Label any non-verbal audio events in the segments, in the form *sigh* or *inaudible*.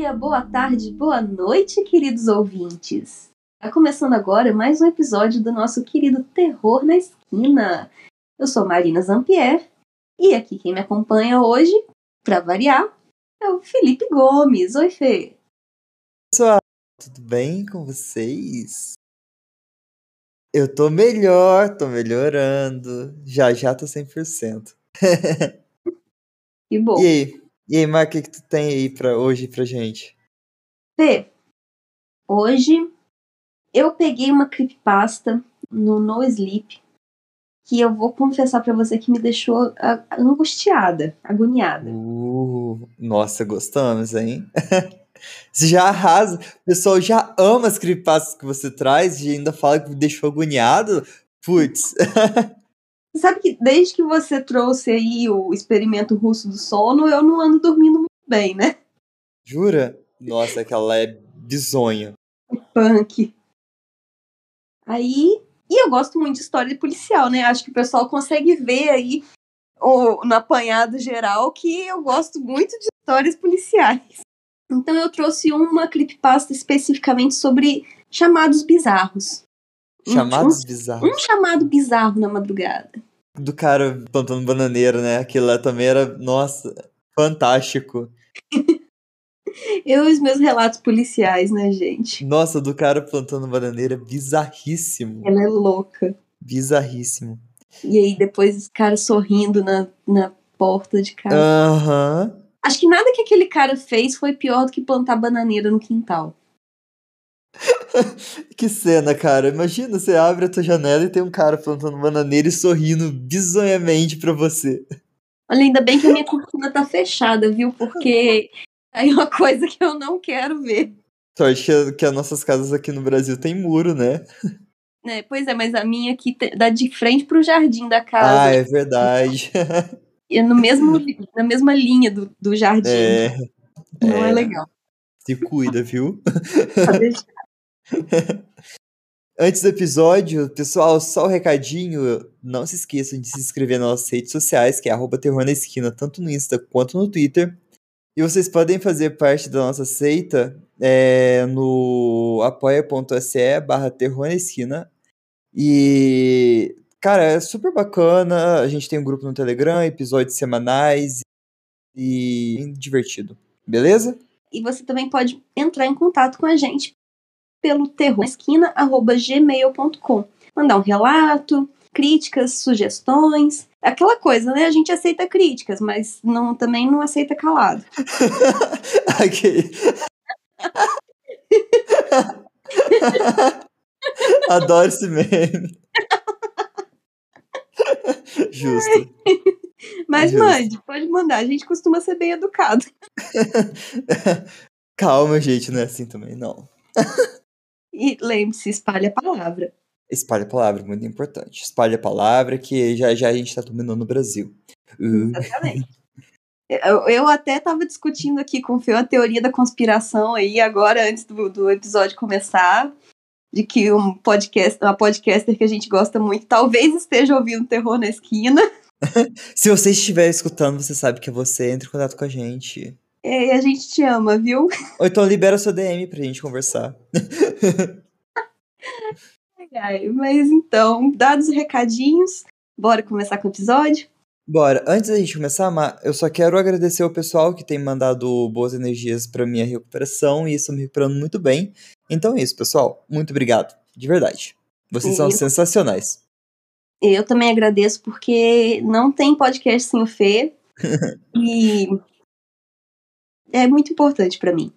dia, boa tarde, boa noite, queridos ouvintes. Está começando agora mais um episódio do nosso querido Terror na Esquina. Eu sou Marina Zampier e aqui quem me acompanha hoje, para variar, é o Felipe Gomes. Oi, Fê. Pessoal, tudo bem com vocês? Eu tô melhor, tô melhorando. Já já tô 100%. *laughs* Que bom. E aí? E aí, Mar, o que, que tu tem aí pra hoje pra gente? Fê, hoje eu peguei uma creepypasta no No Sleep que eu vou confessar pra você que me deixou angustiada, agoniada. Uh, nossa, gostamos, hein? *laughs* Você já arrasa. O pessoal já ama as creepypastas que você traz e ainda fala que me deixou agoniado. Putz. *laughs* Sabe que desde que você trouxe aí o experimento russo do sono, eu não ando dormindo muito bem, né? Jura? Nossa, aquela é bizonha. Punk. Aí. E eu gosto muito de história policial, né? Acho que o pessoal consegue ver aí o, no apanhado geral que eu gosto muito de histórias policiais. Então eu trouxe uma creepypasta especificamente sobre chamados bizarros. Um- Chamados Um, bizarros. um chamado bizarro na madrugada. Do cara plantando bananeira, né? Aquilo lá também era, nossa, fantástico. *laughs* Eu e os meus relatos policiais, né, gente? Nossa, do cara plantando bananeira, bizarríssimo. Ela é louca. Bizarríssimo. E aí depois esse cara sorrindo na, na porta de casa. Aham. Acho que nada que aquele cara fez foi pior do que plantar bananeira no quintal. *laughs* Que cena, cara. Imagina, você abre a tua janela e tem um cara plantando bananeira e sorrindo bizonhamente pra você. Olha, ainda bem que a minha cortina tá fechada, viu? Porque aí é uma coisa que eu não quero ver. Sorte que, que as nossas casas aqui no Brasil tem muro, né? Né? Pois é, mas a minha aqui dá de frente pro jardim da casa. Ah, é verdade. *laughs* E é no mesmo, na mesma linha do, do jardim. É, não é é. legal. se cuida, viu? Deixar. *laughs* Antes do episódio, pessoal, só o recadinho. Não se esqueçam de se inscrever nas nossas redes sociais, que é arroba Terror na Esquina, tanto no Insta quanto no Twitter. E vocês podem fazer parte da nossa seita é, no apoia.se barra Terror na Esquina. E, cara, é super bacana. A gente tem um grupo no Telegram, episódios semanais e divertido. Beleza? E você também pode entrar em contato com a gente pelo terroresquina.gmail.com. Mandar um relato, críticas, sugestões. Aquela coisa, né? A gente aceita críticas, mas não, também não aceita calado. *laughs* Ok. *laughs* Adoro esse meme. *laughs* Justo. Mas Justo. mande, pode mandar. A gente costuma ser bem educado. Calma, gente, não é assim também, não. E lembre-se, espalhe a palavra. Espalha a palavra, muito importante. Espalha a palavra que já já a gente tá dominando o Brasil. Uh, Exatamente. Eu, eu até estava discutindo aqui com o Fê a teoria da conspiração aí, agora, antes do, do episódio começar, de que um podcast, uma podcaster que a gente gosta muito, talvez esteja ouvindo terror na esquina. *laughs* se você estiver escutando, você sabe que é você, entre em contato com a gente. E a gente te ama, viu? *laughs* Ou então libera sua DM pra gente conversar. Ai, Mas então, dados os recadinhos, bora começar com o episódio? Bora, antes da gente começar, Ma, eu só quero agradecer ao pessoal que tem mandado boas energias pra minha recuperação e estou me recuperando muito bem. Então é isso, pessoal. Muito obrigado. De verdade. Vocês são sensacionais. Eu também agradeço porque não tem podcast sem o Fê. *laughs* e é muito importante pra mim.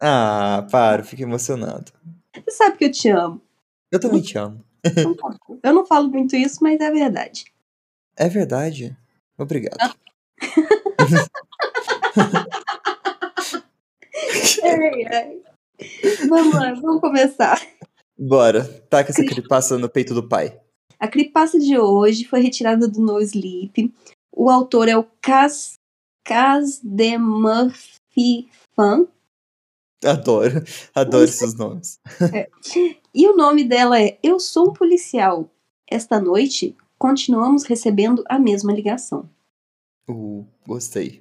Ah, para, fico emocionado. Você sabe que eu te amo. Eu também te amo. Eu não falo muito isso, mas é verdade. É verdade. Obrigado. Ai. Vamos lá, vamos começar. Bora, taca essa creepypasta no peito do pai. A creepypasta de hoje foi retirada do No Sleep. O autor é o Cas, Cas de Murphy Fan. Adoro, adoro esses nomes. *laughs* E o nome dela é Eu Sou um Policial. Esta noite, continuamos recebendo a mesma ligação. Uh, gostei.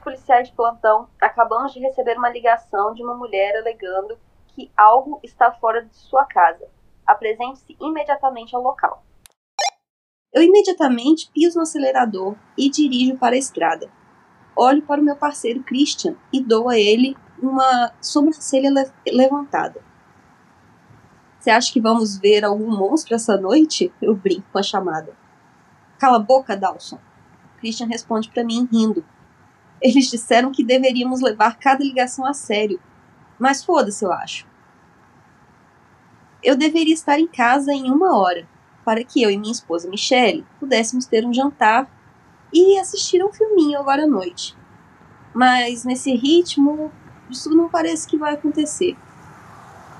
Policiais de plantão, acabamos de receber uma ligação de uma mulher alegando que algo está fora de sua casa. Apresente-se imediatamente ao local. Eu imediatamente piso no acelerador e dirijo para a estrada. Olho para o meu parceiro Christian e dou a ele uma sobrancelha le levantada. Você acha que vamos ver algum monstro essa noite? Eu brinco com a chamada. Cala a boca, Dawson. Christian responde para mim rindo. Eles disseram que deveríamos levar cada ligação a sério. Mas foda-se, eu acho. Eu deveria estar em casa em uma hora, para que eu e minha esposa Michelle pudéssemos ter um jantar e assistir um filminho agora à noite. Mas nesse ritmo, isso não parece que vai acontecer.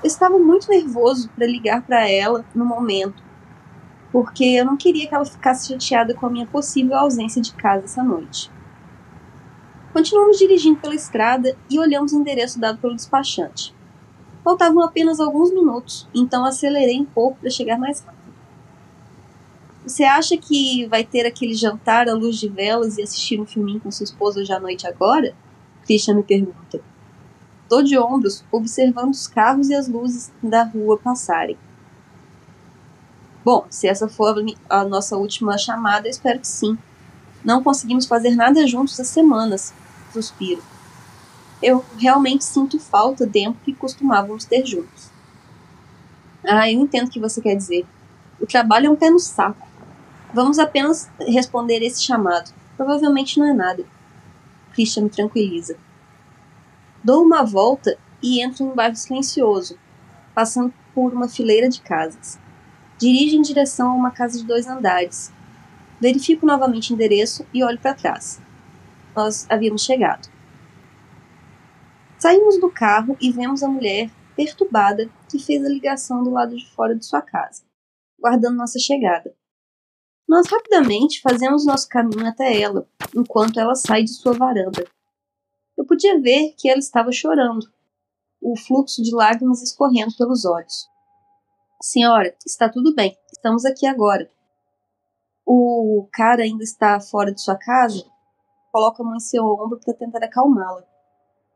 Eu estava muito nervoso para ligar para ela no momento, porque eu não queria que ela ficasse chateada com a minha possível ausência de casa essa noite. Continuamos dirigindo pela estrada e olhamos o endereço dado pelo despachante. Faltavam apenas alguns minutos, então acelerei um pouco para chegar mais rápido. Você acha que vai ter aquele jantar à luz de velas e assistir um filminho com sua esposa hoje à noite agora? Christian me pergunta. Estou de ombros, observando os carros e as luzes da rua passarem. Bom, se essa for a nossa última chamada, espero que sim. Não conseguimos fazer nada juntos há semanas. Suspiro. Eu realmente sinto falta do tempo que costumávamos ter juntos. Ah, eu entendo o que você quer dizer. O trabalho é um pé no saco. Vamos apenas responder esse chamado. Provavelmente não é nada. Christian me tranquiliza. Dou uma volta e entro em um bairro silencioso, passando por uma fileira de casas. Dirijo em direção a uma casa de dois andares. Verifico novamente o endereço e olho para trás. Nós havíamos chegado. Saímos do carro e vemos a mulher perturbada que fez a ligação do lado de fora de sua casa, guardando nossa chegada. Nós rapidamente fazemos nosso caminho até ela, enquanto ela sai de sua varanda. Eu podia ver que ela estava chorando, o fluxo de lágrimas escorrendo pelos olhos. Senhora, está tudo bem, estamos aqui agora. O cara ainda está fora de sua casa? Coloca a mão em seu ombro para tentar acalmá-la.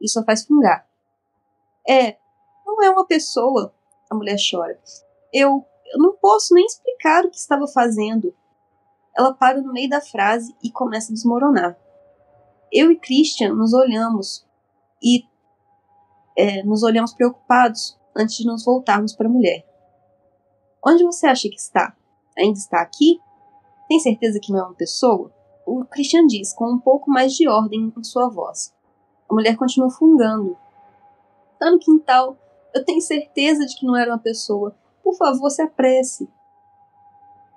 Isso a faz fungar. É, não é uma pessoa, a mulher chora. Eu, eu não posso nem explicar o que estava fazendo ela para no meio da frase e começa a desmoronar. Eu e Christian nos olhamos e é, nos olhamos preocupados antes de nos voltarmos para a mulher. Onde você acha que está? Ainda está aqui? Tem certeza que não é uma pessoa? O Christian diz com um pouco mais de ordem em sua voz. A mulher continua fungando. Está no quintal. Eu tenho certeza de que não era uma pessoa. Por favor, se apresse.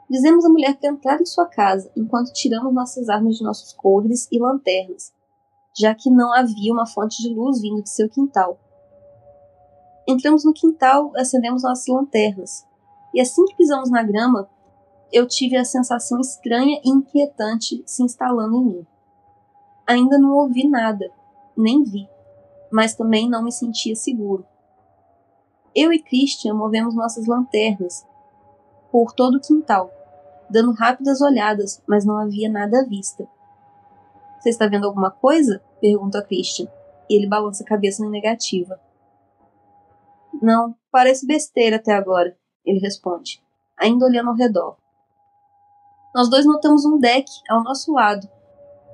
Dizemos à mulher para entrar em sua casa, enquanto tiramos nossas armas de nossos coldres e lanternas, já que não havia uma fonte de luz vindo de seu quintal. Entramos no quintal, acendemos nossas lanternas, e assim que pisamos na grama, eu tive a sensação estranha e inquietante se instalando em mim. Ainda não ouvi nada, nem vi, mas também não me sentia seguro. Eu e Christian movemos nossas lanternas por todo o quintal, dando rápidas olhadas, mas não havia nada à vista. Você está vendo alguma coisa? pergunta a Christian, e ele balança a cabeça na negativa. Não, parece besteira até agora, ele responde, ainda olhando ao redor. Nós dois notamos um deck ao nosso lado,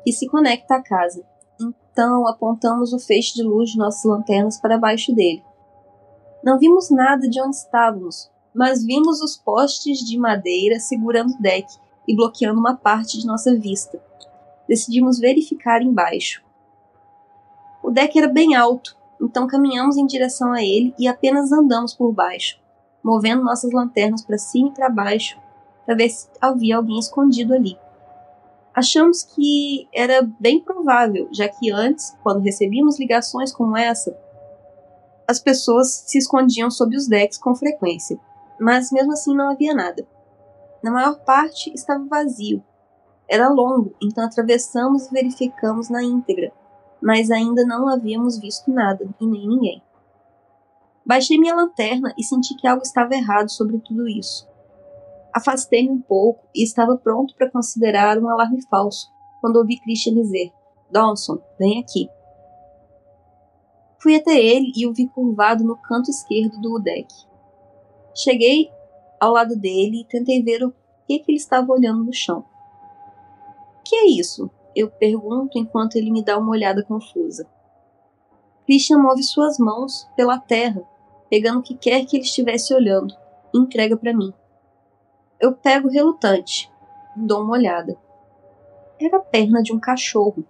que se conecta à casa. Então apontamos o feixe de luz de nossas lanternas para baixo dele. Não vimos nada de onde estávamos, mas vimos os postes de madeira segurando o deck e bloqueando uma parte de nossa vista. Decidimos verificar embaixo. O deck era bem alto, então caminhamos em direção a ele e apenas andamos por baixo, movendo nossas lanternas para cima e para baixo para ver se havia alguém escondido ali. Achamos que era bem provável, já que antes, quando recebíamos ligações como essa, as pessoas se escondiam sob os decks com frequência mas mesmo assim não havia nada. Na maior parte estava vazio. Era longo, então atravessamos e verificamos na íntegra, mas ainda não havíamos visto nada e nem ninguém. Baixei minha lanterna e senti que algo estava errado sobre tudo isso. Afastei-me um pouco e estava pronto para considerar um alarme falso quando ouvi Christian dizer: Dawson, vem aqui. Fui até ele e o vi curvado no canto esquerdo do deck. Cheguei ao lado dele e tentei ver o que, que ele estava olhando no chão. Que é isso? Eu pergunto enquanto ele me dá uma olhada confusa. Christian move suas mãos pela terra, pegando o que quer que ele estivesse olhando, e entrega para mim. Eu pego relutante, dou uma olhada. Era a perna de um cachorro,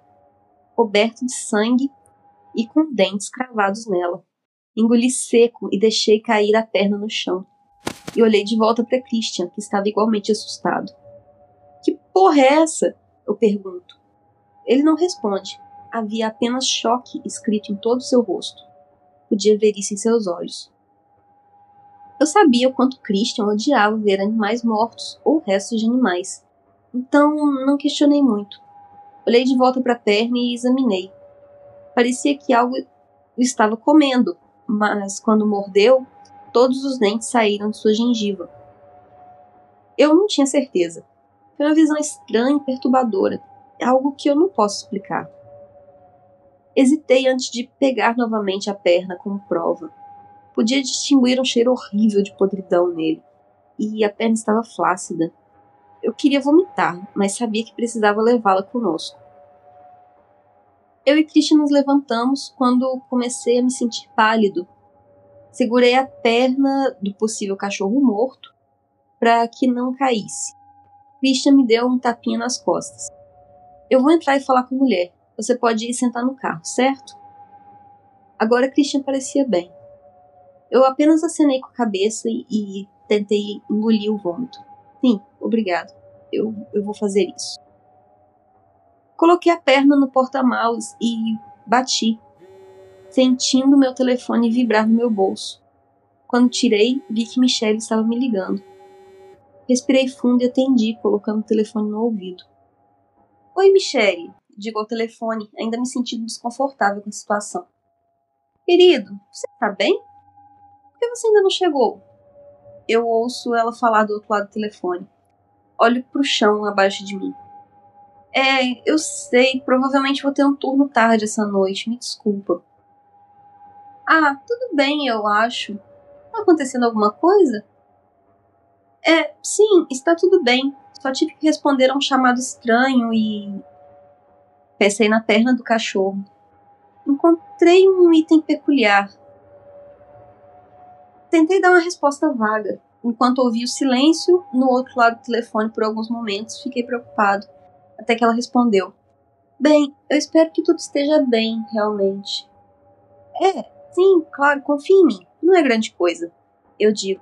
coberto de sangue e com dentes cravados nela. Engoli seco e deixei cair a perna no chão. E olhei de volta para Christian, que estava igualmente assustado. Que porra é essa? Eu pergunto. Ele não responde. Havia apenas choque escrito em todo o seu rosto. Podia ver isso em seus olhos. Eu sabia o quanto Christian odiava ver animais mortos ou restos de animais. Então não questionei muito. Olhei de volta para a perna e examinei. Parecia que algo o estava comendo, mas quando mordeu, todos os dentes saíram de sua gengiva. Eu não tinha certeza. Foi uma visão estranha e perturbadora, algo que eu não posso explicar. Hesitei antes de pegar novamente a perna como prova. Podia distinguir um cheiro horrível de podridão nele, e a perna estava flácida. Eu queria vomitar, mas sabia que precisava levá-la conosco. Eu e Christian nos levantamos quando comecei a me sentir pálido. Segurei a perna do possível cachorro morto para que não caísse. Christian me deu um tapinha nas costas. Eu vou entrar e falar com a mulher. Você pode ir sentar no carro, certo? Agora Christian parecia bem. Eu apenas acenei com a cabeça e, e tentei engolir o vômito. Sim, obrigado. Eu, eu vou fazer isso. Coloquei a perna no porta-malas e bati, sentindo meu telefone vibrar no meu bolso. Quando tirei, vi que Michelle estava me ligando. Respirei fundo e atendi, colocando o telefone no ouvido. Oi, Michelle, digo ao telefone, ainda me sentindo desconfortável com a situação. Querido, você tá bem? Que você ainda não chegou? Eu ouço ela falar do outro lado do telefone. Olho pro chão abaixo de mim. É, eu sei, provavelmente vou ter um turno tarde essa noite, me desculpa. Ah, tudo bem, eu acho. Tá acontecendo alguma coisa? É, sim, está tudo bem. Só tive que responder a um chamado estranho e. Pensei na perna do cachorro. Encontrei um item peculiar. Tentei dar uma resposta vaga. Enquanto ouvi o silêncio no outro lado do telefone por alguns momentos, fiquei preocupado até que ela respondeu: Bem, eu espero que tudo esteja bem, realmente. É, sim, claro, confie em mim. Não é grande coisa. Eu digo.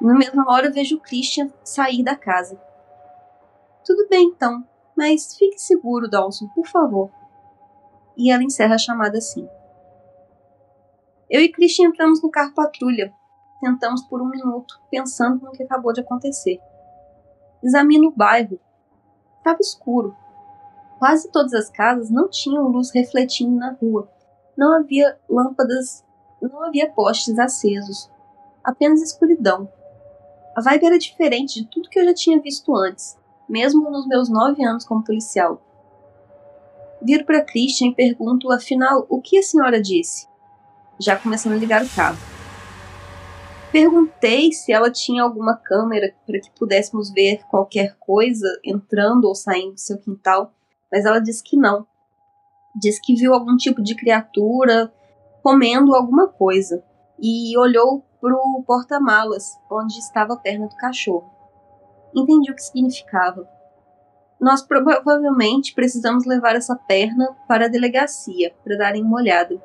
Na mesma hora vejo o Christian sair da casa. Tudo bem então, mas fique seguro, Dawson, por favor. E ela encerra a chamada assim. Eu e Christian entramos no carro patrulha. Tentamos por um minuto, pensando no que acabou de acontecer. Examino o bairro, Estava escuro. Quase todas as casas não tinham luz refletindo na rua. Não havia lâmpadas, não havia postes acesos. Apenas escuridão. A vibe era diferente de tudo que eu já tinha visto antes, mesmo nos meus nove anos como policial. Viro para Christian e pergunto, afinal, o que a senhora disse? Já começando a ligar o carro. Perguntei se ela tinha alguma câmera para que pudéssemos ver qualquer coisa entrando ou saindo do seu quintal, mas ela disse que não. Disse que viu algum tipo de criatura comendo alguma coisa e olhou para o porta-malas onde estava a perna do cachorro. Entendi o que significava. Nós provavelmente precisamos levar essa perna para a delegacia para darem uma olhada.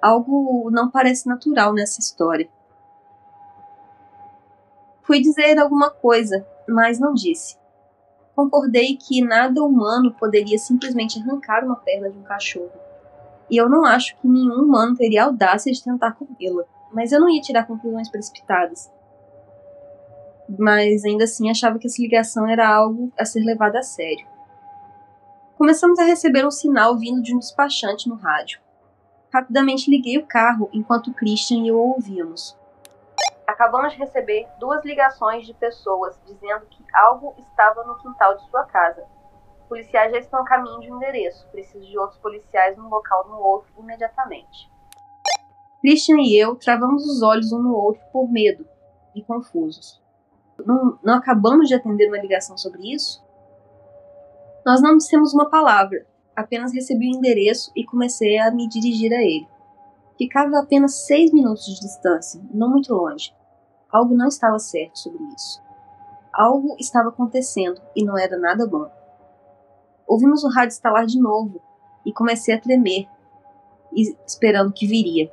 Algo não parece natural nessa história. Fui dizer alguma coisa, mas não disse. Concordei que nada humano poderia simplesmente arrancar uma perna de um cachorro. E eu não acho que nenhum humano teria audácia de tentar comê-la, mas eu não ia tirar conclusões precipitadas. Mas ainda assim achava que essa ligação era algo a ser levado a sério. Começamos a receber um sinal vindo de um despachante no rádio. Rapidamente liguei o carro enquanto Christian e eu ouvíamos. Acabamos de receber duas ligações de pessoas dizendo que algo estava no quintal de sua casa. Policiais já estão a caminho de um endereço. Preciso de outros policiais no local no outro imediatamente. Christian e eu travamos os olhos um no outro por medo e confusos. Não, não acabamos de atender uma ligação sobre isso? Nós não dissemos uma palavra, apenas recebi o endereço e comecei a me dirigir a ele. Ficava a apenas seis minutos de distância, não muito longe. Algo não estava certo sobre isso. Algo estava acontecendo e não era nada bom. Ouvimos o rádio estalar de novo e comecei a tremer, esperando que viria.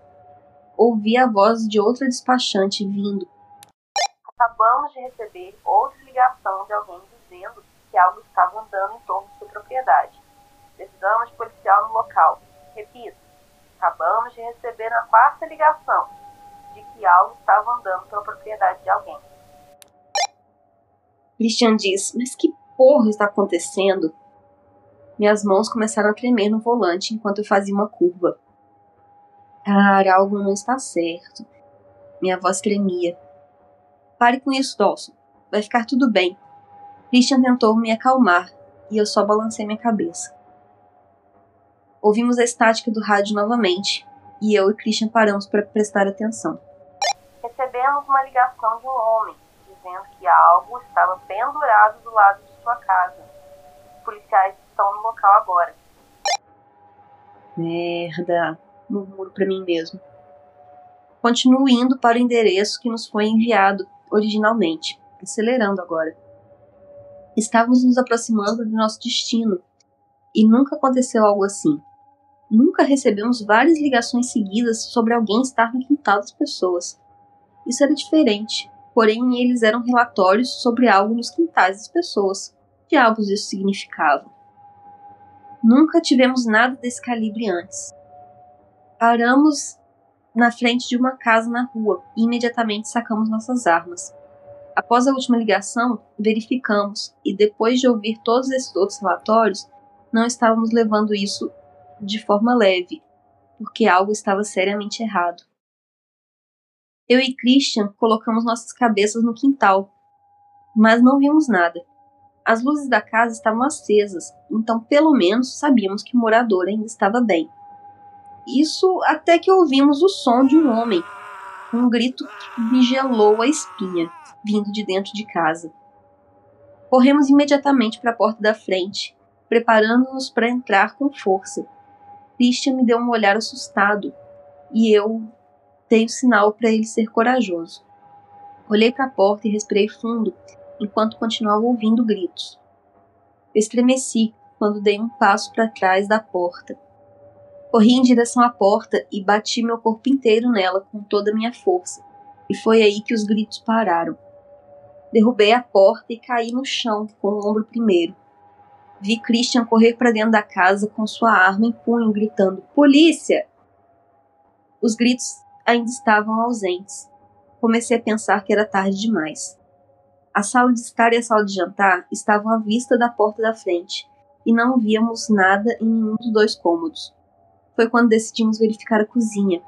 Ouvi a voz de outra despachante vindo. Acabamos de receber outra ligação de alguém dizendo que algo estava andando em torno de sua propriedade. De policial no local. Repito, acabamos de receber a quarta ligação de que algo estava andando pela propriedade de alguém. Christian diz: Mas que porra está acontecendo? Minhas mãos começaram a tremer no volante enquanto eu fazia uma curva. Cara, algo não está certo. Minha voz tremia. Pare com isso, Dawson. Vai ficar tudo bem. Christian tentou me acalmar e eu só balancei minha cabeça. Ouvimos a estática do rádio novamente e eu e Christian paramos para prestar atenção. Recebemos uma ligação de um homem dizendo que algo estava pendurado do lado de sua casa. Os policiais estão no local agora. Merda, murmuro para mim mesmo. Continuo indo para o endereço que nos foi enviado originalmente, acelerando agora. Estávamos nos aproximando do nosso destino e nunca aconteceu algo assim. Nunca recebemos várias ligações seguidas sobre alguém estar no quintal das pessoas. Isso era diferente, porém eles eram relatórios sobre algo nos quintais das pessoas. Que diabos isso significava? Nunca tivemos nada desse calibre antes. Paramos na frente de uma casa na rua e imediatamente sacamos nossas armas. Após a última ligação, verificamos e depois de ouvir todos esses outros relatórios, não estávamos levando isso de forma leve, porque algo estava seriamente errado. Eu e Christian colocamos nossas cabeças no quintal, mas não vimos nada. As luzes da casa estavam acesas, então pelo menos sabíamos que o morador ainda estava bem. Isso até que ouvimos o som de um homem, um grito que me gelou a espinha vindo de dentro de casa. Corremos imediatamente para a porta da frente, preparando-nos para entrar com força. Christian me deu um olhar assustado e eu dei o sinal para ele ser corajoso. Olhei para a porta e respirei fundo enquanto continuava ouvindo gritos. Estremeci quando dei um passo para trás da porta. Corri em direção à porta e bati meu corpo inteiro nela com toda a minha força, e foi aí que os gritos pararam. Derrubei a porta e caí no chão com o ombro primeiro. Vi Christian correr para dentro da casa com sua arma em punho, gritando: Polícia! Os gritos ainda estavam ausentes. Comecei a pensar que era tarde demais. A sala de estar e a sala de jantar estavam à vista da porta da frente, e não víamos nada em nenhum dos dois cômodos. Foi quando decidimos verificar a cozinha.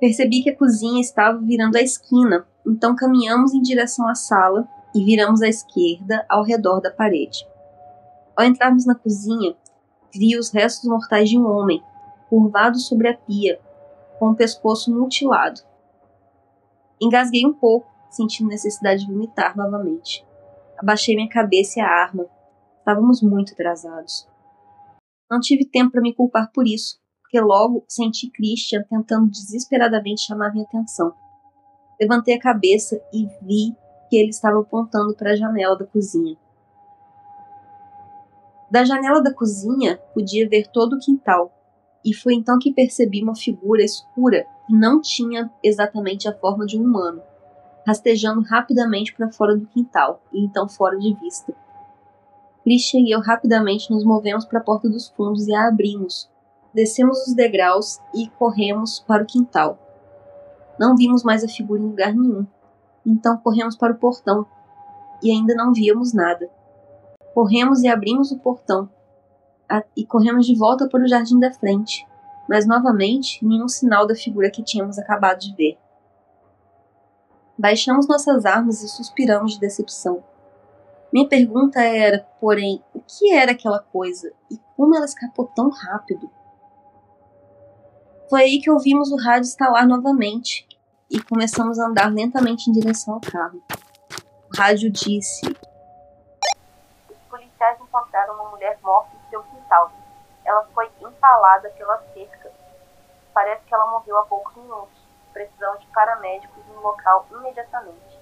Percebi que a cozinha estava virando a esquina, então caminhamos em direção à sala e viramos à esquerda ao redor da parede. Ao entrarmos na cozinha, vi os restos mortais de um homem, curvado sobre a pia, com o pescoço mutilado. Engasguei um pouco, sentindo necessidade de vomitar novamente. Abaixei minha cabeça e a arma. Estávamos muito atrasados. Não tive tempo para me culpar por isso, porque logo senti Christian tentando desesperadamente chamar minha atenção. Levantei a cabeça e vi que ele estava apontando para a janela da cozinha. Da janela da cozinha podia ver todo o quintal, e foi então que percebi uma figura escura que não tinha exatamente a forma de um humano, rastejando rapidamente para fora do quintal e então fora de vista. Christian e eu rapidamente nos movemos para a porta dos fundos e a abrimos. Descemos os degraus e corremos para o quintal. Não vimos mais a figura em lugar nenhum. Então corremos para o portão e ainda não víamos nada. Corremos e abrimos o portão e corremos de volta para o jardim da frente, mas novamente nenhum sinal da figura que tínhamos acabado de ver. Baixamos nossas armas e suspiramos de decepção. Minha pergunta era, porém, o que era aquela coisa e como ela escapou tão rápido? Foi aí que ouvimos o rádio estalar novamente e começamos a andar lentamente em direção ao carro. O rádio disse: Os policiais encontraram uma mulher morta em seu quintal. Ela foi empalada pela cerca. Parece que ela morreu há poucos minutos. Precisamos de paramédicos no local imediatamente.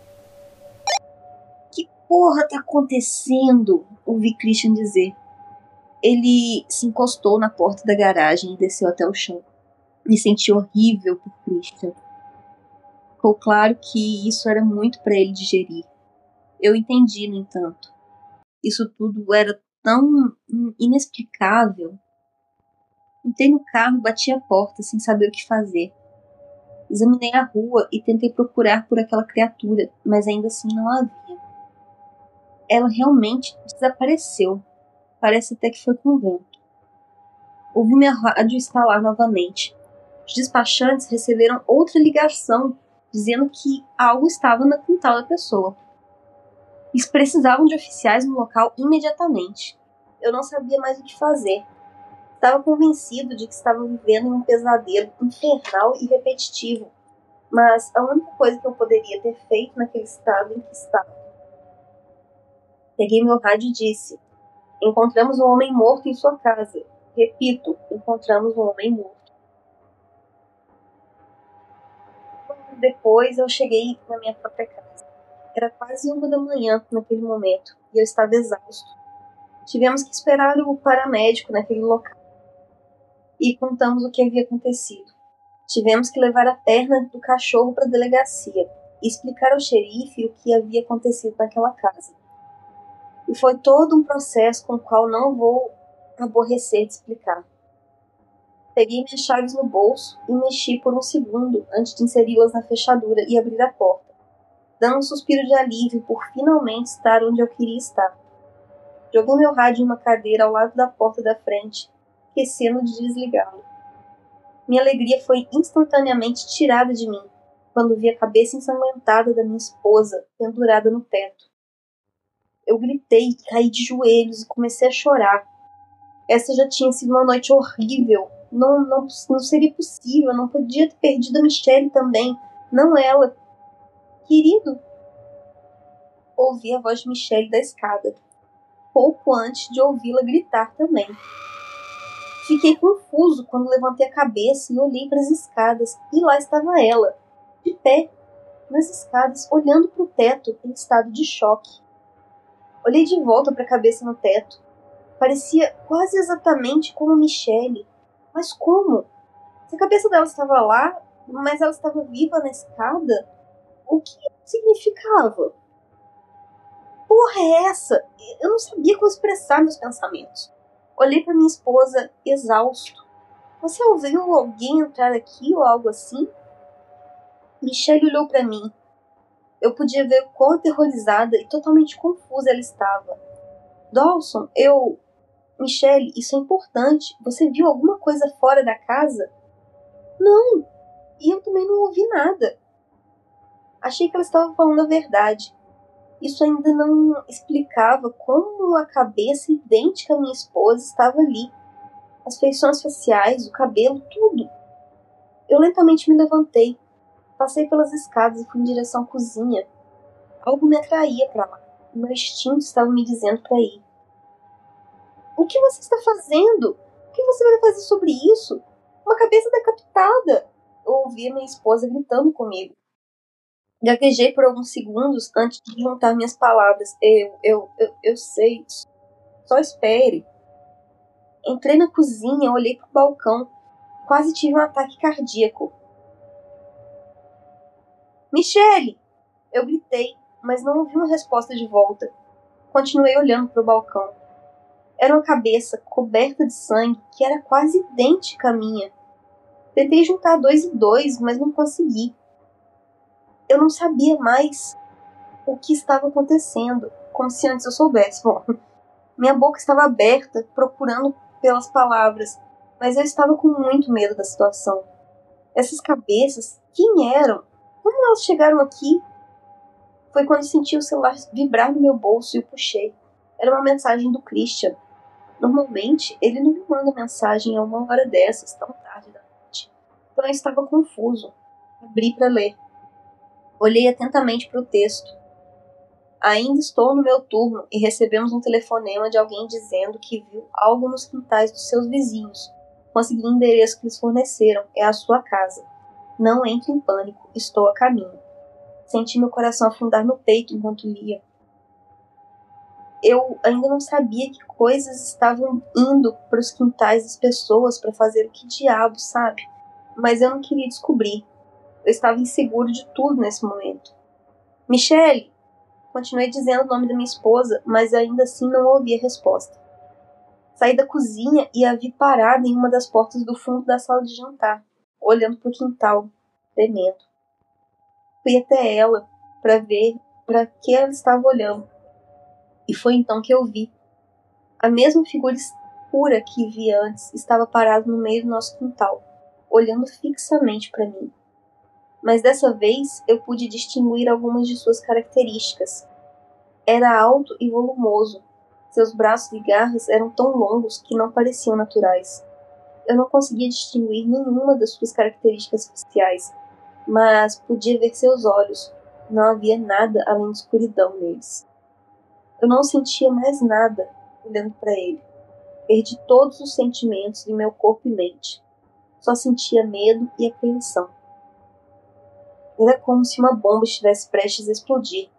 Que porra tá acontecendo? Ouvi Christian dizer. Ele se encostou na porta da garagem e desceu até o chão. Me senti horrível por Christian. Ficou claro que isso era muito para ele digerir. Eu entendi, no entanto. Isso tudo era tão inexplicável. Entrei no carro bati a porta sem saber o que fazer. Examinei a rua e tentei procurar por aquela criatura, mas ainda assim não havia. Ela realmente desapareceu. Parece até que foi com o vento. Ouvi minha rádio estalar novamente. Os despachantes receberam outra ligação dizendo que algo estava no quintal da pessoa. Eles precisavam de oficiais no local imediatamente. Eu não sabia mais o que fazer. Estava convencido de que estava vivendo em um pesadelo infernal e repetitivo, mas a única coisa que eu poderia ter feito naquele estado em que estava. Peguei meu rádio e disse: Encontramos um homem morto em sua casa. Repito, encontramos um homem morto. Depois eu cheguei na minha própria casa. Era quase uma da manhã naquele momento e eu estava exausto. Tivemos que esperar o paramédico naquele local e contamos o que havia acontecido. Tivemos que levar a perna do cachorro para a delegacia e explicar ao xerife o que havia acontecido naquela casa. E foi todo um processo com o qual não vou aborrecer de explicar. Peguei minhas chaves no bolso e mexi por um segundo antes de inseri-las na fechadura e abrir a porta, dando um suspiro de alívio por finalmente estar onde eu queria estar. Joguei meu rádio em uma cadeira ao lado da porta da frente, esquecendo de desligá-lo. Minha alegria foi instantaneamente tirada de mim quando vi a cabeça ensanguentada da minha esposa pendurada no teto. Eu gritei, caí de joelhos e comecei a chorar. Essa já tinha sido uma noite horrível não, não, não seria possível, não podia ter perdido a Michelle também, não ela. Querido, ouvi a voz de Michelle da escada, pouco antes de ouvi-la gritar também. Fiquei confuso quando levantei a cabeça e olhei para as escadas, e lá estava ela, de pé, nas escadas, olhando para o teto em estado de choque. Olhei de volta para a cabeça no teto. Parecia quase exatamente como Michelle, mas como? Se a cabeça dela estava lá, mas ela estava viva na escada, o que significava? Porra é essa? Eu não sabia como expressar meus pensamentos. Olhei para minha esposa exausto. Você ouviu alguém entrar aqui ou algo assim? Michelle olhou para mim. Eu podia ver quão aterrorizada e totalmente confusa ela estava. Dawson, eu. Michelle, isso é importante. Você viu alguma coisa fora da casa? Não. E eu também não ouvi nada. Achei que ela estava falando a verdade. Isso ainda não explicava como a cabeça idêntica à minha esposa estava ali. As feições faciais, o cabelo, tudo. Eu lentamente me levantei. Passei pelas escadas e fui em direção à cozinha. Algo me atraía para lá. O meu instinto estava me dizendo para ir. O que você está fazendo? O que você vai fazer sobre isso? Uma cabeça decapitada! Eu ouvi minha esposa gritando comigo. Gaguejei por alguns segundos antes de juntar minhas palavras. Eu, eu, eu, eu sei. Só espere. Entrei na cozinha, olhei para o balcão. Quase tive um ataque cardíaco. Michele! Eu gritei, mas não ouvi uma resposta de volta. Continuei olhando para o balcão. Era uma cabeça coberta de sangue que era quase idêntica à minha. Tentei juntar dois e dois, mas não consegui. Eu não sabia mais o que estava acontecendo, como se antes eu soubesse. Bom, *laughs* minha boca estava aberta, procurando pelas palavras, mas eu estava com muito medo da situação. Essas cabeças, quem eram? Como elas chegaram aqui? Foi quando senti o celular vibrar no meu bolso e o puxei. Era uma mensagem do Christian. Normalmente, ele não me manda mensagem a uma hora dessas, tão tarde da noite. Então eu estava confuso. Abri para ler. Olhei atentamente para o texto. Ainda estou no meu turno e recebemos um telefonema de alguém dizendo que viu algo nos quintais dos seus vizinhos. Consegui o endereço que eles forneceram. É a sua casa. Não entre em pânico. Estou a caminho. Senti meu coração afundar no peito enquanto lia. Eu ainda não sabia que coisas estavam indo para os quintais das pessoas para fazer o que diabo, sabe? Mas eu não queria descobrir. Eu estava inseguro de tudo nesse momento. Michele! Continuei dizendo o nome da minha esposa, mas ainda assim não ouvi a resposta. Saí da cozinha e a vi parada em uma das portas do fundo da sala de jantar, olhando para o quintal, tremendo. Fui até ela para ver para que ela estava olhando. E foi então que eu vi. A mesma figura escura que vi antes estava parada no meio do nosso quintal, olhando fixamente para mim mas dessa vez eu pude distinguir algumas de suas características. Era alto e volumoso. Seus braços e garras eram tão longos que não pareciam naturais. Eu não conseguia distinguir nenhuma das suas características faciais, mas podia ver seus olhos. Não havia nada além de escuridão neles. Eu não sentia mais nada olhando para ele. Perdi todos os sentimentos de meu corpo e mente. Só sentia medo e apreensão. Era como se uma bomba estivesse prestes a explodir.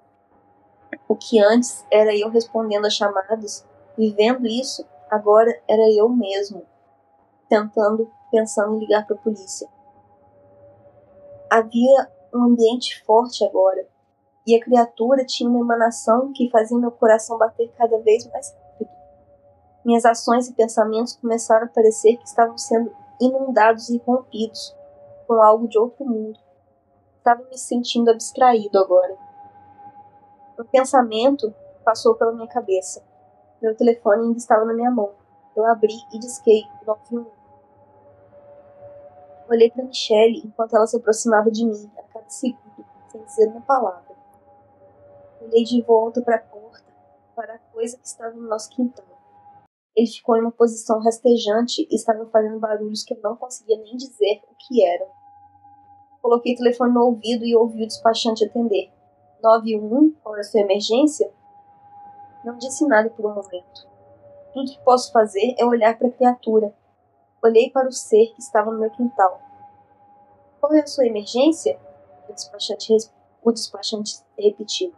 O que antes era eu respondendo a chamados, vivendo isso, agora era eu mesmo, tentando, pensando em ligar para a polícia. Havia um ambiente forte agora, a criatura tinha uma emanação que fazia meu coração bater cada vez mais rápido. Minhas ações e pensamentos começaram a parecer que estavam sendo inundados e rompidos com algo de outro mundo. Estava me sentindo abstraído agora. Um pensamento passou pela minha cabeça. Meu telefone ainda estava na minha mão. Eu abri e disquei 91. Olhei para Michelle enquanto ela se aproximava de mim a cada segundo, sem dizer uma palavra. Olhei de volta para a porta, para a coisa que estava no nosso quintal. Ele ficou em uma posição rastejante e estava fazendo barulhos que eu não conseguia nem dizer o que eram. Coloquei o telefone no ouvido e ouvi o despachante atender. 91, qual é a sua emergência? Não disse nada por um momento. Tudo que posso fazer é olhar para a criatura. Olhei para o ser que estava no meu quintal. Qual é a sua emergência? O despachante, o despachante repetiu.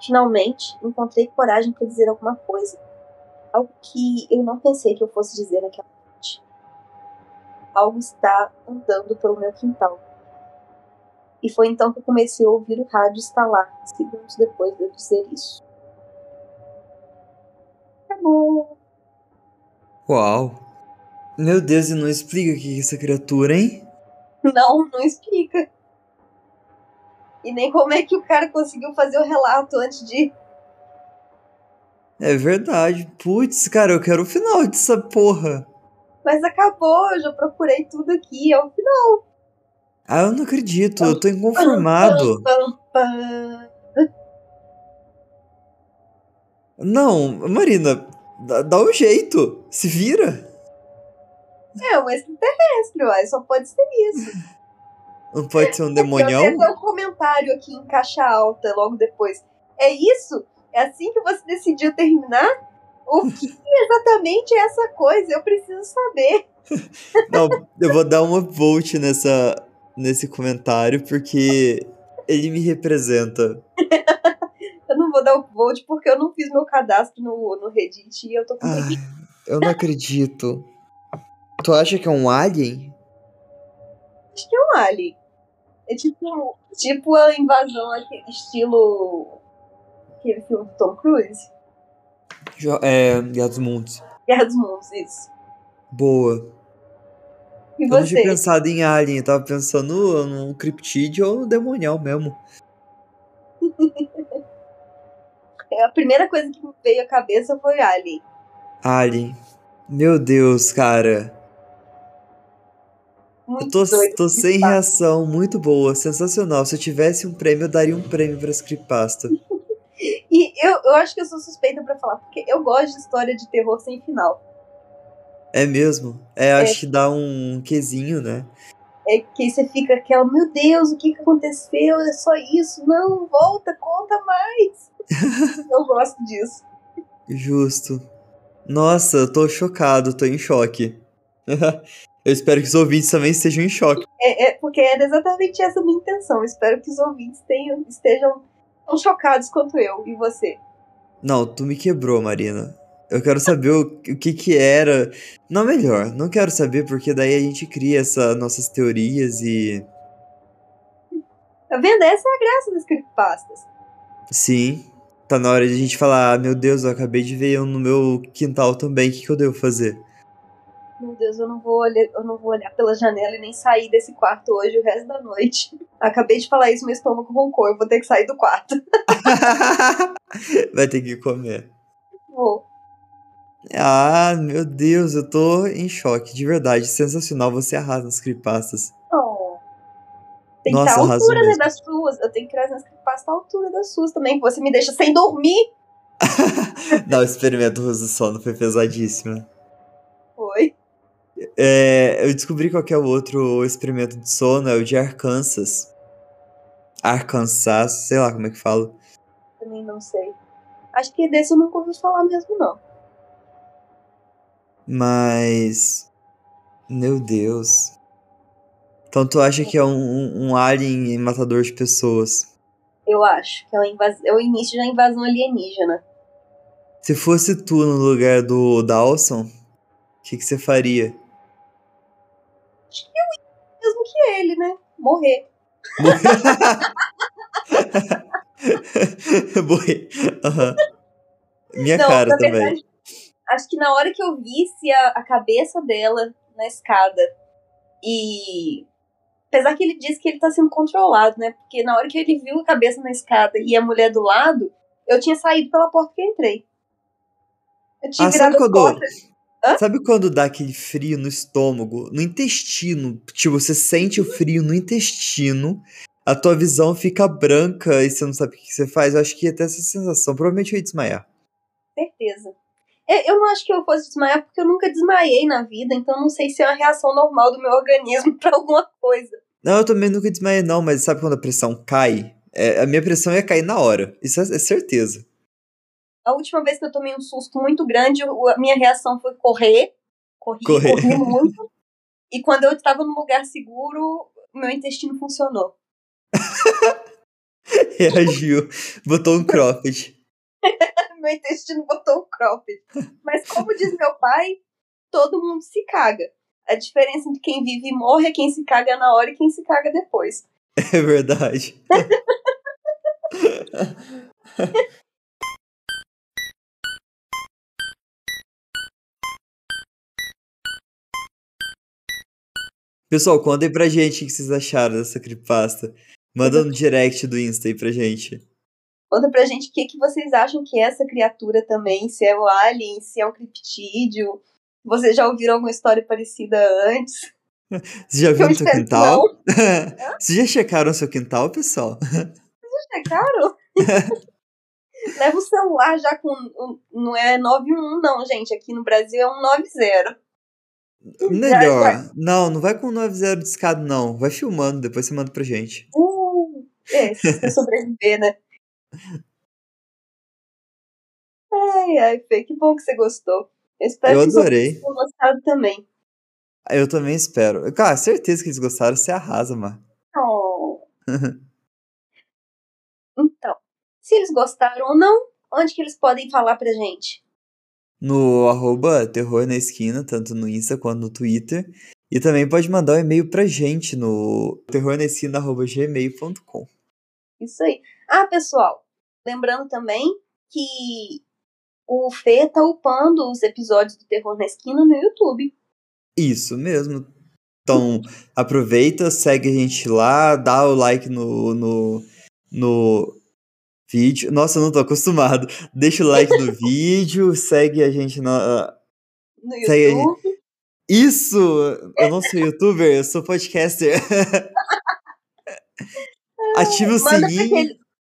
Finalmente, encontrei coragem para dizer alguma coisa. Algo que eu não pensei que eu fosse dizer naquela noite. Algo está andando pelo meu quintal. E foi então que eu comecei a ouvir o rádio estalar, segundos depois de eu dizer isso. Acabou. Uau. Meu Deus, e não explica o que é essa criatura, hein? Não, não explica. E nem como é que o cara conseguiu fazer o relato antes de. É verdade. Putz, cara, eu quero o final dessa porra. Mas acabou, eu já procurei tudo aqui, é o final. Ah, eu não acredito, eu tô inconformado. Não, Marina, dá, dá um jeito, se vira. É, um extraterrestre, uai, só pode ser isso. *laughs* Não pode ser um demonião? Eu um comentário aqui em caixa alta logo depois. É isso? É assim que você decidiu terminar? O que exatamente é essa coisa? Eu preciso saber. *laughs* Não, eu vou dar uma volt nessa, nesse comentário porque ele me representa. *laughs* eu não vou dar o vote porque eu não fiz meu cadastro no, no Reddit e eu tô com Ai, Eu não acredito. Tu acha que é um alien? Acho que é um alien. É tipo, tipo a invasão, aquele estilo. aquele filme do Tom Cruise. É, Guerra dos Mundos. Guerra dos Mundos, isso. Boa. E eu você? não tinha pensado em Alien, eu tava pensando no, Cryptid ou no Demonial mesmo. *laughs* É, a primeira coisa que me veio à cabeça foi Alien. Alien. Meu Deus, cara. Muito Eu tô, tô sem reação, muito boa, sensacional. Se eu tivesse um prêmio, eu daria um prêmio pra Creepypasta. *laughs* E eu, eu acho que eu sou suspeita pra falar, porque eu gosto de história de terror sem final. É mesmo? É, acho que dá um quesinho, né? É que aí você fica aquela, meu Deus, o que, que aconteceu? É só isso? Não, volta, conta mais. *laughs* eu gosto disso. Justo. Nossa, eu tô chocado, tô em choque. *laughs* eu espero que os ouvintes também estejam em choque. É, é porque era exatamente essa a minha intenção. Espero que os ouvintes tenham, estejam tão chocados quanto eu e você. Não, tu me quebrou, Marina. Eu quero saber o, o que que era. Não, melhor, não quero saber, porque daí a gente cria essas nossas teorias e. Tá vendo? Essa é a graça das creepypastas. Sim, tá na hora de a gente falar: ah, meu Deus, eu acabei de ver um no meu quintal também, o que, que eu devo fazer? Meu Deus, eu não vou olhar, eu não vou olhar pela janela e nem sair desse quarto hoje o resto da noite. *laughs* Acabei de falar isso, meu estômago roncou, eu vou ter que sair do quarto. *laughs* *laughs* Vai ter que comer. Vou. Ah, meu Deus, eu tô em choque, de verdade. Sensacional, você arrasa nas creepypastas. Oh. Tem Nossa, que estar à altura né, das suas. Eu tenho que trazer as creepypastas à altura das suas também, você me deixa sem dormir. Não, o experimento do sono foi pesadíssimo. É, eu descobri qual que é o outro experimento de sono, é o de Arkansas. Arkansas, sei lá como é que fala. Também não sei. Acho que desse eu nunca ouvi falar mesmo, não. Mas. Meu Deus. Então tu acha que é um, um, um alien matador de pessoas? Eu acho que é o, invas... é o início da invasão alienígena. Se fosse tu no lugar do Dawson, o que, que você faria? Mesmo que ele, né? Morrer. Boi. *laughs* Aham. Minha não, cara na também. verdade, acho que na hora que eu visse a, a cabeça dela na escada e. Apesar que ele disse que ele tá sendo controlado, né? Porque na hora que ele viu a cabeça na escada e a mulher do lado, eu tinha saído pela porta que eu entrei. Eu tinha Ah, sabe virado as quando- costas. Hã? Sabe quando dá aquele frio no estômago, no intestino? Tipo, você sente o frio no intestino, a tua visão fica branca e você não sabe o que você faz. Eu acho que ia ter essa sensação. Provavelmente eu ia desmaiar. Certeza. É, Eu não acho que eu fosse desmaiar porque eu nunca desmaiei na vida, então não sei se é uma reação normal do meu organismo *laughs* pra alguma coisa. Não, eu também nunca desmaiei, não, mas sabe quando a pressão cai? É, a minha pressão ia cair na hora. Isso é, é certeza. A última vez que eu tomei um susto muito grande, a minha reação foi correr. Corri, Correr. corri muito. E quando eu estava num lugar seguro, meu intestino funcionou. *laughs* Reagiu. Botou um cropped. *laughs* meu intestino botou um cropped. Mas como diz meu pai, todo mundo se caga. A diferença entre quem vive e morre é quem se caga na hora e quem se caga depois. *laughs* É verdade. Pessoal, contem pra gente o que vocês acharam dessa creepypasta. Manda no direct do Insta aí pra gente. Conta pra gente o que, que vocês acham que é essa criatura também, se é o alien, se é o criptídeo. Vocês já ouviram alguma história parecida antes? *laughs* Vocês já viram Eu seu quintal? *laughs* Vocês já checaram seu quintal, pessoal? É caro. *laughs* Leva o celular já com. um- Não é 91, não, gente. Aqui no Brasil é um 90. Melhor. Não, não vai com 90 discado, não. Vai filmando, depois você manda pra gente. Uh, é, se você sobreviver, né? Ai, ai, Fê, que bom que você gostou. Eu espero Eu que adorei. ouvintes tenham gostado também. Eu também espero. Cara, certeza que eles gostaram, você arrasa, mano. Oh. *laughs* então, se eles gostaram ou não, onde que eles podem falar pra gente? No arroba terror na esquina, tanto no Insta quanto no Twitter. E também pode mandar um e-mail pra gente no terrornaesquina.gmail.com. Isso aí. Ah, pessoal, lembrando também que o Fê tá upando os episódios do Terror na Esquina no YouTube. Isso mesmo. Então, aproveita, segue a gente lá, dá o like no, no, no vídeo. Nossa, eu não tô acostumado. Deixa o like no *laughs* vídeo, segue a gente na. No Segue aí. YouTube. Isso! Eu não sou youtuber, eu sou podcaster. *laughs* Ative o Manda pra sininho. aquele,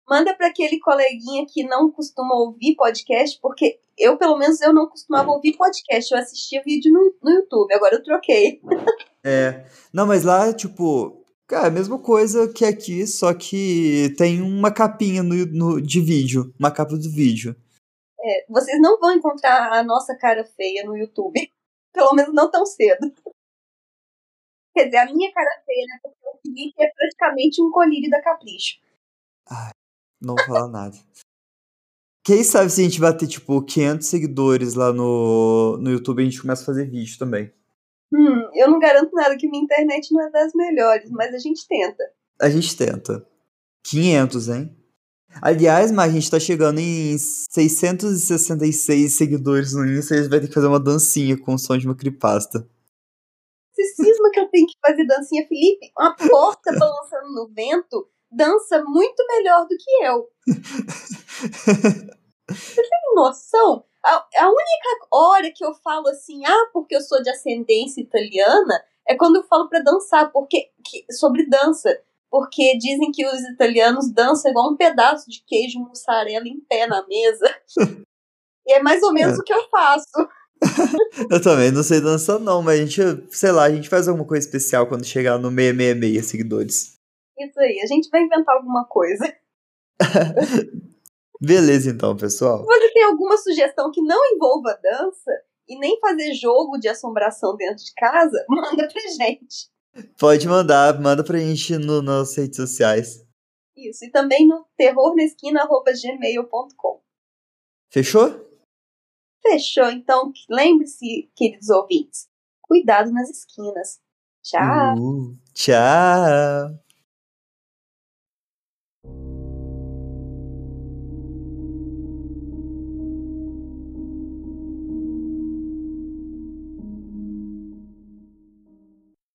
manda pra aquele coleguinha que não costuma ouvir podcast, porque eu, pelo menos, eu não costumava ouvir podcast. Eu assistia vídeo no, no YouTube, agora eu troquei. É. Não, mas lá, tipo, cara, a mesma coisa que aqui, só que tem uma capinha no, no- de vídeo, uma capa do vídeo. É, vocês não vão encontrar a nossa cara feia no YouTube. *laughs* Pelo menos não tão cedo. Quer dizer, a minha cara feia, né? Porque o Felipe é praticamente um colírio da Capricho. Não vou falar nada. Quem sabe se a gente bater, tipo, 500 seguidores lá no, no YouTube, a gente começa a fazer vídeo também. Eu não garanto nada que minha internet não é das melhores, mas a gente tenta. A gente tenta. 500, hein? Aliás, mas a gente tá chegando em 666 seguidores no Insta e a gente vai ter que fazer uma dancinha com o som de uma creepasta. Você cisma que eu tenho que fazer dancinha, Felipe? Uma porta balançando no vento dança muito melhor do que eu. *laughs* Você tem noção? A, a única hora que eu falo assim, ah, porque eu sou de ascendência italiana, é quando eu falo pra dançar, porque que- sobre dança. Porque dizem que os italianos dançam igual um pedaço de queijo mussarela em pé na mesa. E é mais ou menos É. o que eu faço. *laughs* Eu também não sei dançar, não, mas a gente, sei lá, a gente faz alguma coisa especial quando chegar no 666 seguidores. Isso aí, a gente vai inventar alguma coisa. *laughs* Beleza, então, pessoal. Se você tem alguma sugestão que não envolva dança e nem fazer jogo de assombração dentro de casa, *laughs* manda pra gente. Pode mandar, manda pra gente no, nas redes sociais. Isso, e também no terrornesquina.gmail.com. Fechou? Fechou, então lembre-se, queridos ouvintes, cuidado nas esquinas. Tchau! Uh, tchau!